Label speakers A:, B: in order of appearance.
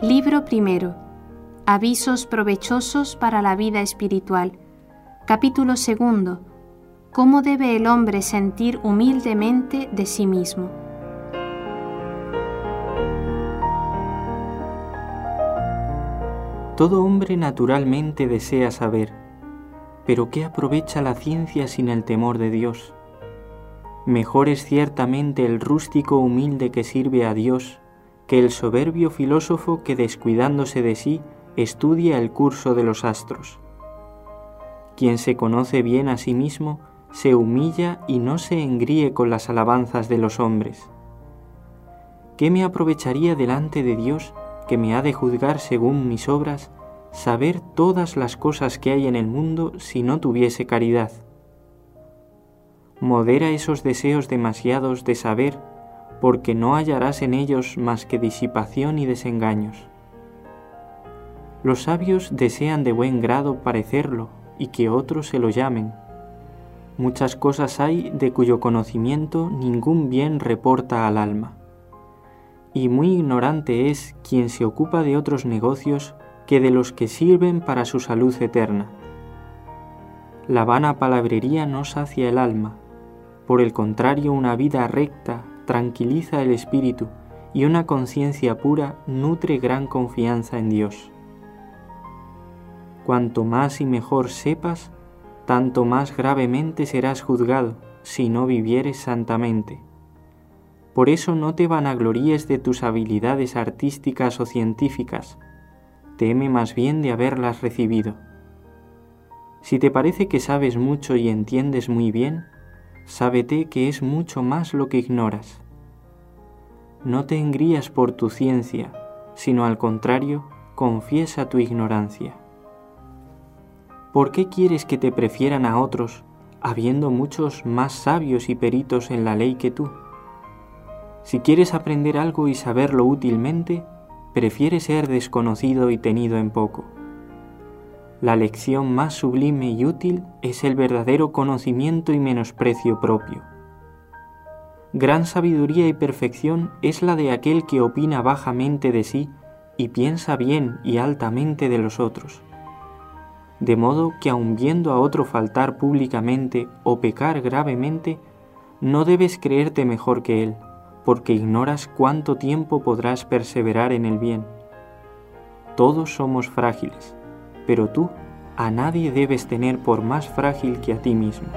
A: Libro primero. Avisos provechosos para la vida espiritual. Capítulo segundo. Cómo debe el hombre sentir humildemente de sí mismo.
B: Todo hombre naturalmente desea saber, pero ¿qué aprovecha la ciencia sin el temor de Dios? Mejor es ciertamente el rústico humilde que sirve a Dios que el soberbio filósofo que descuidándose de sí estudia el curso de los astros. Quien se conoce bien a sí mismo se humilla y no se engríe con las alabanzas de los hombres. ¿Qué me aprovecharía delante de Dios que me ha de juzgar según mis obras, saber todas las cosas que hay en el mundo si no tuviese caridad? Modera esos deseos demasiados de saber porque no hallarás en ellos más que disipación y desengaños. Los sabios desean de buen grado parecerlo y que otros se lo llamen. Muchas cosas hay de cuyo conocimiento ningún bien reporta al alma. Y muy ignorante es quien se ocupa de otros negocios que de los que sirven para su salud eterna. La vana palabrería no sacia el alma, por el contrario una vida recta, tranquiliza el espíritu y una conciencia pura nutre gran confianza en Dios. Cuanto más y mejor sepas, tanto más gravemente serás juzgado si no vivieres santamente. Por eso no te vanagloríes de tus habilidades artísticas o científicas, teme más bien de haberlas recibido. Si te parece que sabes mucho y entiendes muy bien, sábete que es mucho más lo que ignoras. No te engrías por tu ciencia, sino al contrario, confiesa tu ignorancia. ¿Por qué quieres que te prefieran a otros, habiendo muchos más sabios y peritos en la ley que tú? Si quieres aprender algo y saberlo útilmente, prefiere ser desconocido y tenido en poco. La lección más sublime y útil es el verdadero conocimiento y menosprecio propio. Gran sabiduría y perfección es la de aquel que opina bajamente de sí y piensa bien y altamente de los otros. De modo que aun viendo a otro faltar públicamente o pecar gravemente, no debes creerte mejor que él, porque ignoras cuánto tiempo podrás perseverar en el bien. Todos somos frágiles pero tú a nadie debes tener por más frágil que a ti mismo.